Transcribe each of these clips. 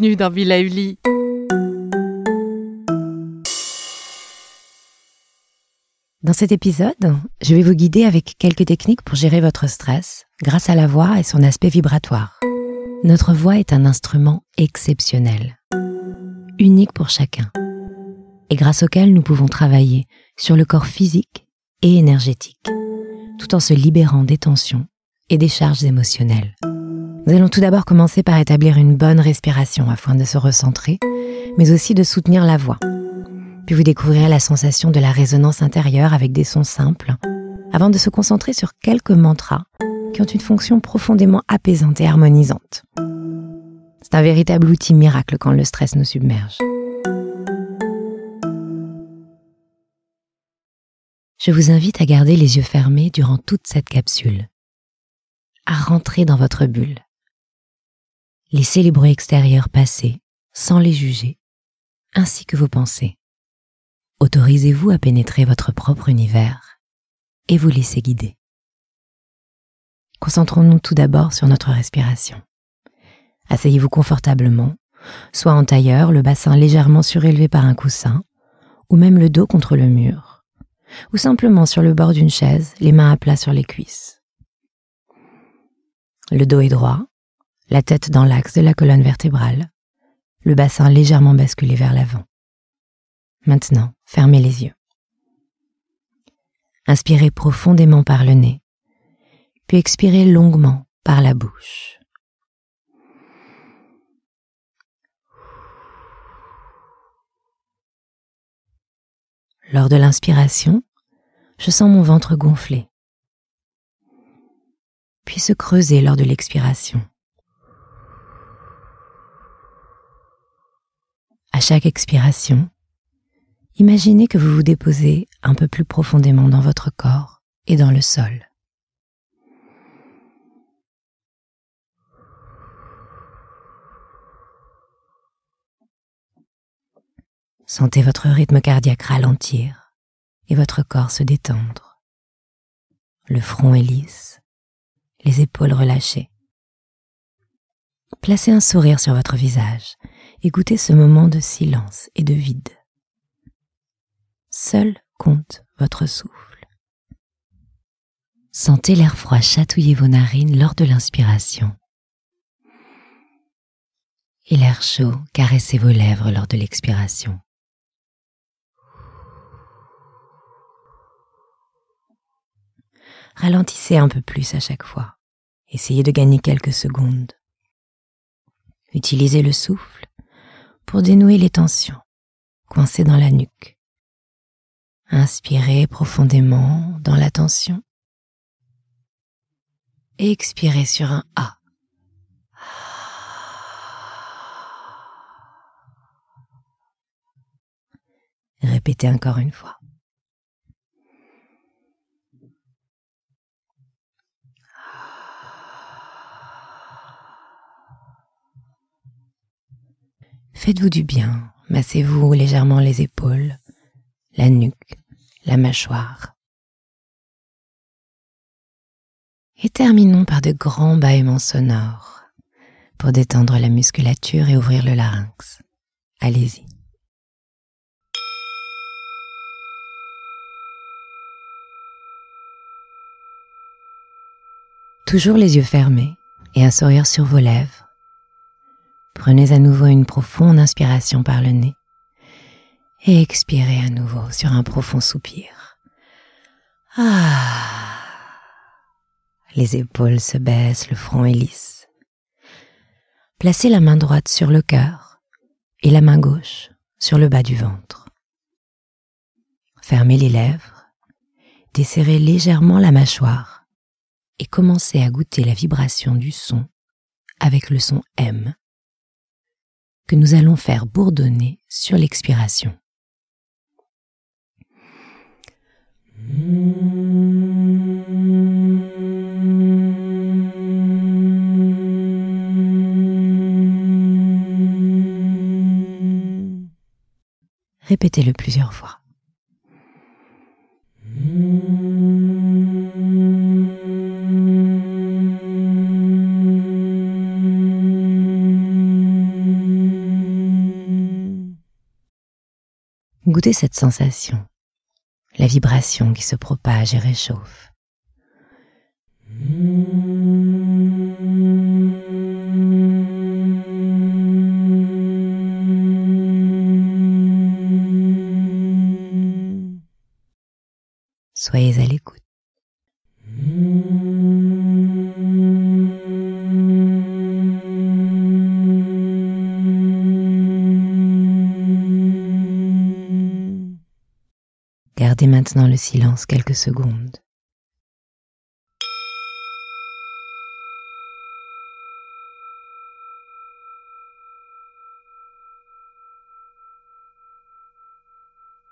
Bienvenue dans. Dans cet épisode, je vais vous guider avec quelques techniques pour gérer votre stress grâce à la voix et son aspect vibratoire. Notre voix est un instrument exceptionnel, unique pour chacun, et grâce auquel nous pouvons travailler sur le corps physique et énergétique, tout en se libérant des tensions et des charges émotionnelles. Nous allons tout d'abord commencer par établir une bonne respiration afin de se recentrer, mais aussi de soutenir la voix. Puis vous découvrirez la sensation de la résonance intérieure avec des sons simples, avant de se concentrer sur quelques mantras qui ont une fonction profondément apaisante et harmonisante. C'est un véritable outil miracle quand le stress nous submerge. Je vous invite à garder les yeux fermés durant toute cette capsule, à rentrer dans votre bulle Laissez les bruits extérieurs passer sans les juger, ainsi que vos pensées. Autorisez-vous à pénétrer votre propre univers et vous laissez guider. Concentrons-nous tout d'abord sur notre respiration. Asseyez-vous confortablement, soit en tailleur, le bassin légèrement surélevé par un coussin, ou même le dos contre le mur, ou simplement sur le bord d'une chaise, les mains à plat sur les cuisses. Le dos est droit, la tête dans l'axe de la colonne vertébrale, le bassin légèrement basculé vers l'avant. Maintenant, fermez les yeux. Inspirez profondément par le nez, puis expirez longuement par la bouche. Lors de l'inspiration, je sens mon ventre gonfler, puis se creuser lors de l'expiration. Chaque expiration, imaginez que vous vous déposez un peu plus profondément dans votre corps et dans le sol. Sentez votre rythme cardiaque ralentir et votre corps se détendre. Le front est lisse, les épaules relâchées. Placez un sourire sur votre visage Écoutez ce moment de silence et de vide. Seul compte votre souffle. Sentez l'air froid chatouiller vos narines lors de l'inspiration et l'air chaud caresser vos lèvres lors de l'expiration. Ralentissez un peu plus à chaque fois. Essayez de gagner quelques secondes. Utilisez le souffle pour dénouer les tensions coincées dans la nuque. Inspirez profondément dans la tension expirez sur un A. Répétez encore une fois. Faites-vous du bien, massez-vous légèrement les épaules, la nuque, la mâchoire. Et terminons par de grands bâillements sonores pour détendre la musculature et ouvrir le larynx. Allez-y. Toujours les yeux fermés et un sourire sur vos lèvres. Prenez à nouveau une profonde inspiration par le nez et expirez à nouveau sur un profond soupir. Ah. les épaules se baissent, le front est lisse. Placez la main droite sur le cœur et la main gauche sur le bas du ventre. Fermez les lèvres, desserrez légèrement la mâchoire et commencez à goûter la vibration du son avec le son M que nous allons faire bourdonner sur l'expiration. Répétez-le plusieurs fois. Cette sensation, la vibration qui se propage et réchauffe. Soyez à l'écoute. Le silence quelques secondes.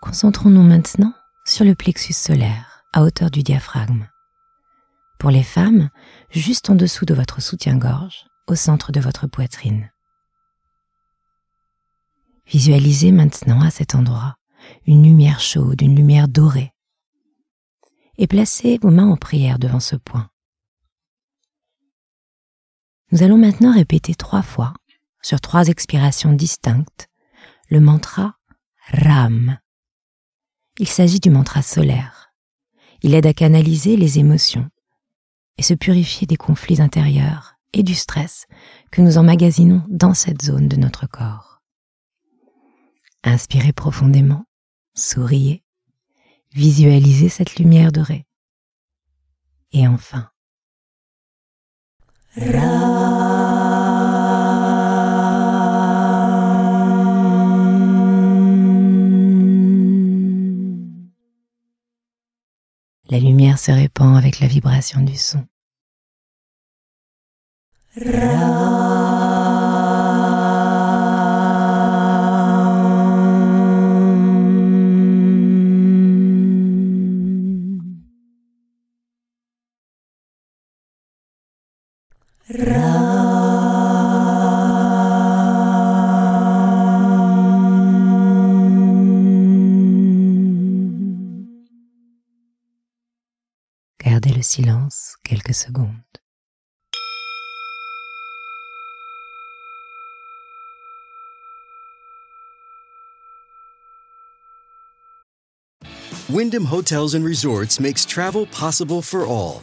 Concentrons-nous maintenant sur le plexus solaire à hauteur du diaphragme. Pour les femmes, juste en dessous de votre soutien-gorge, au centre de votre poitrine. Visualisez maintenant à cet endroit une lumière chaude, une lumière dorée. Et placez vos mains en prière devant ce point. Nous allons maintenant répéter trois fois, sur trois expirations distinctes, le mantra Ram. Il s'agit du mantra solaire. Il aide à canaliser les émotions et se purifier des conflits intérieurs et du stress que nous emmagasinons dans cette zone de notre corps. Inspirez profondément souriez, visualisez cette lumière dorée. Et enfin, La lumière se répand avec la vibration du son. Silence quelques secondes. Wyndham Hotels and Resorts makes travel possible for all.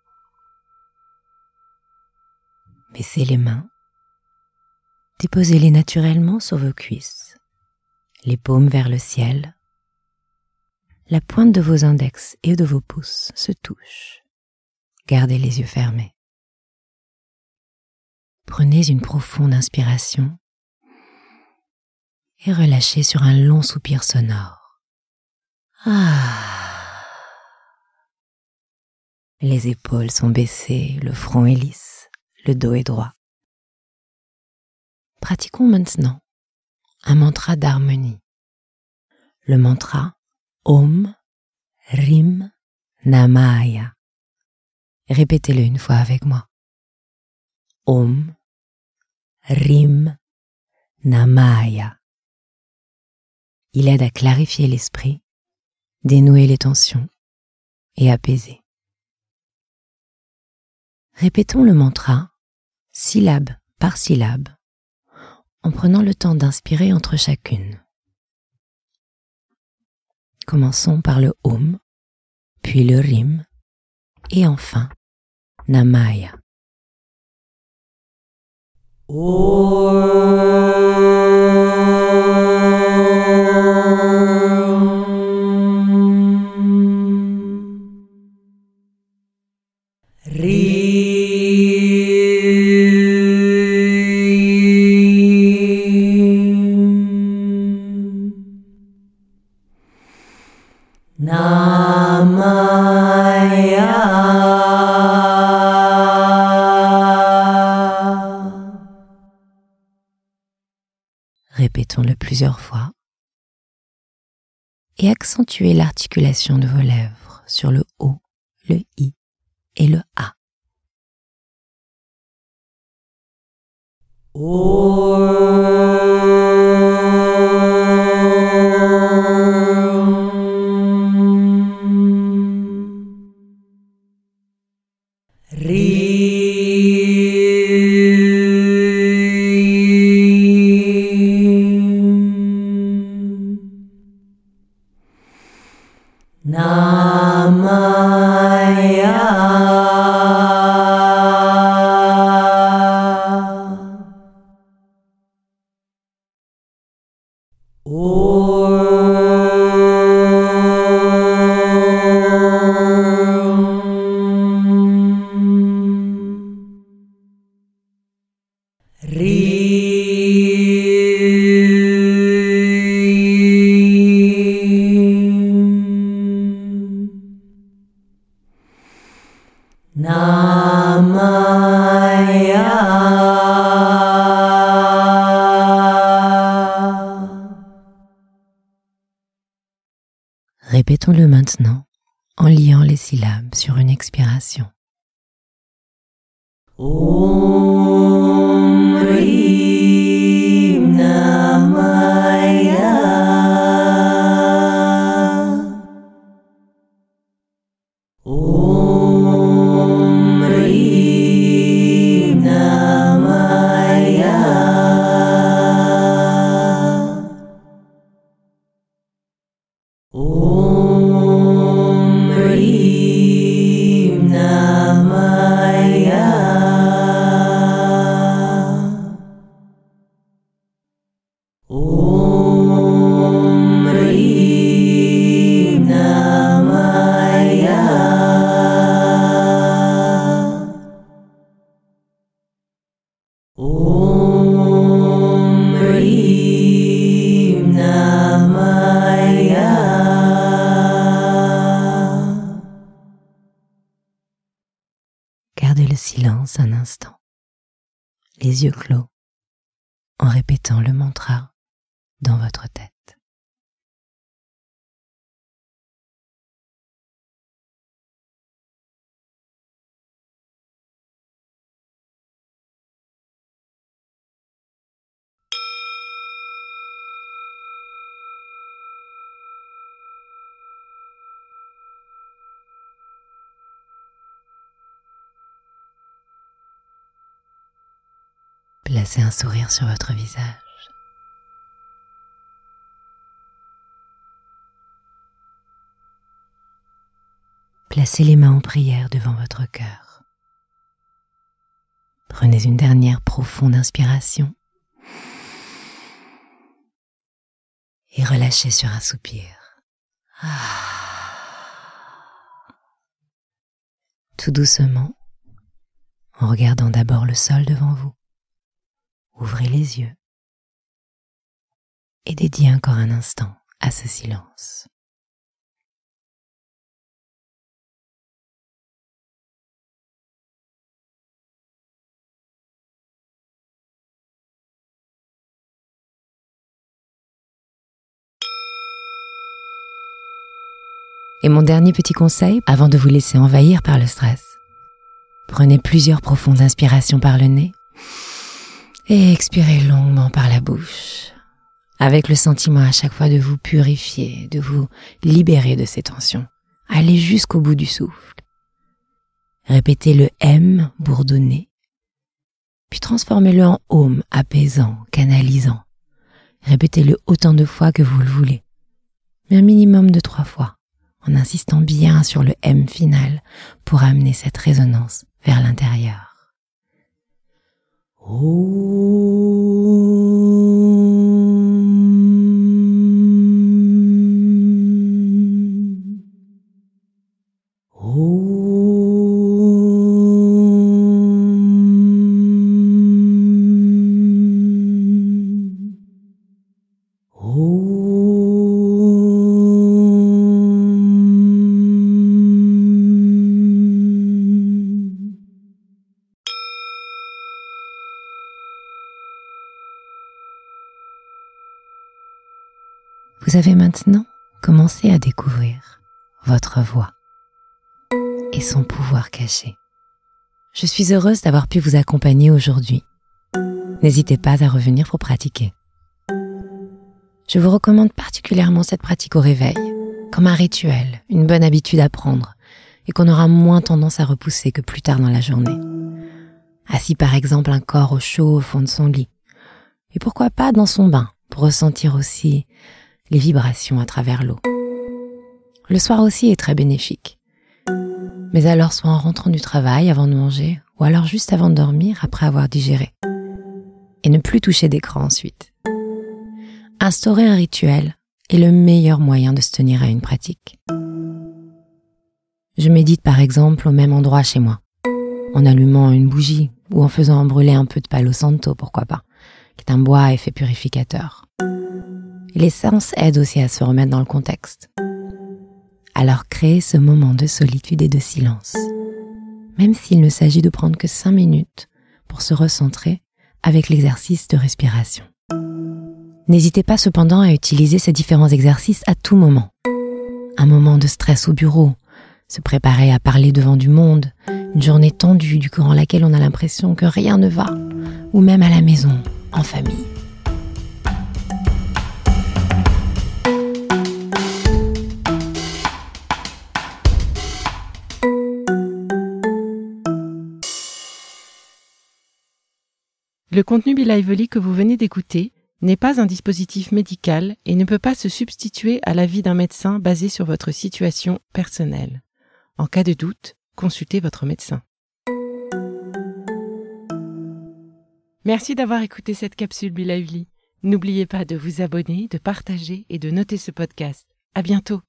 Baissez les mains. Déposez-les naturellement sur vos cuisses, les paumes vers le ciel. La pointe de vos index et de vos pouces se touchent. Gardez les yeux fermés. Prenez une profonde inspiration et relâchez sur un long soupir sonore. Ah. Les épaules sont baissées, le front est lisse, le dos est droit. Pratiquons maintenant un mantra d'harmonie. Le mantra Om Rim Namaya. Répétez-le une fois avec moi. Om Rim Namaya. Il aide à clarifier l'esprit, dénouer les tensions et apaiser. Répétons le mantra, syllabe par syllabe, en prenant le temps d'inspirer entre chacune. Commençons par le Om, puis le Rim, et enfin Namaya. Répétons-le plusieurs fois et accentuez l'articulation de vos lèvres sur le O, le I et le A. en liant les syllabes sur une expiration. Gardez clos, en répétant le mantra dans votre tête. Placez un sourire sur votre visage. Placez les mains en prière devant votre cœur. Prenez une dernière profonde inspiration et relâchez sur un soupir. Tout doucement, en regardant d'abord le sol devant vous. Ouvrez les yeux et dédiez encore un instant à ce silence. Et mon dernier petit conseil, avant de vous laisser envahir par le stress, prenez plusieurs profondes inspirations par le nez et expirez longuement par la bouche, avec le sentiment à chaque fois de vous purifier, de vous libérer de ces tensions. Allez jusqu'au bout du souffle. Répétez le M bourdonné, puis transformez-le en home apaisant, canalisant. Répétez-le autant de fois que vous le voulez, mais un minimum de trois fois, en insistant bien sur le M final pour amener cette résonance vers l'intérieur. Oh. Vous avez maintenant commencé à découvrir votre voix et son pouvoir caché. Je suis heureuse d'avoir pu vous accompagner aujourd'hui. N'hésitez pas à revenir pour pratiquer. Je vous recommande particulièrement cette pratique au réveil, comme un rituel, une bonne habitude à prendre, et qu'on aura moins tendance à repousser que plus tard dans la journée. Assis par exemple un corps au chaud au fond de son lit, et pourquoi pas dans son bain, pour ressentir aussi les vibrations à travers l'eau. Le soir aussi est très bénéfique. Mais alors soit en rentrant du travail avant de manger, ou alors juste avant de dormir après avoir digéré. Et ne plus toucher d'écran ensuite. Instaurer un rituel est le meilleur moyen de se tenir à une pratique. Je médite par exemple au même endroit chez moi, en allumant une bougie ou en faisant brûler un peu de palo santo, pourquoi pas, qui est un bois à effet purificateur. L'essence aide aussi à se remettre dans le contexte. Alors créez ce moment de solitude et de silence, même s'il ne s'agit de prendre que cinq minutes pour se recentrer avec l'exercice de respiration. N'hésitez pas cependant à utiliser ces différents exercices à tout moment. Un moment de stress au bureau, se préparer à parler devant du monde, une journée tendue durant laquelle on a l'impression que rien ne va, ou même à la maison, en famille. Le contenu Bilively que vous venez d'écouter n'est pas un dispositif médical et ne peut pas se substituer à l'avis d'un médecin basé sur votre situation personnelle. En cas de doute, consultez votre médecin. Merci d'avoir écouté cette capsule Bilively. N'oubliez pas de vous abonner, de partager et de noter ce podcast. À bientôt.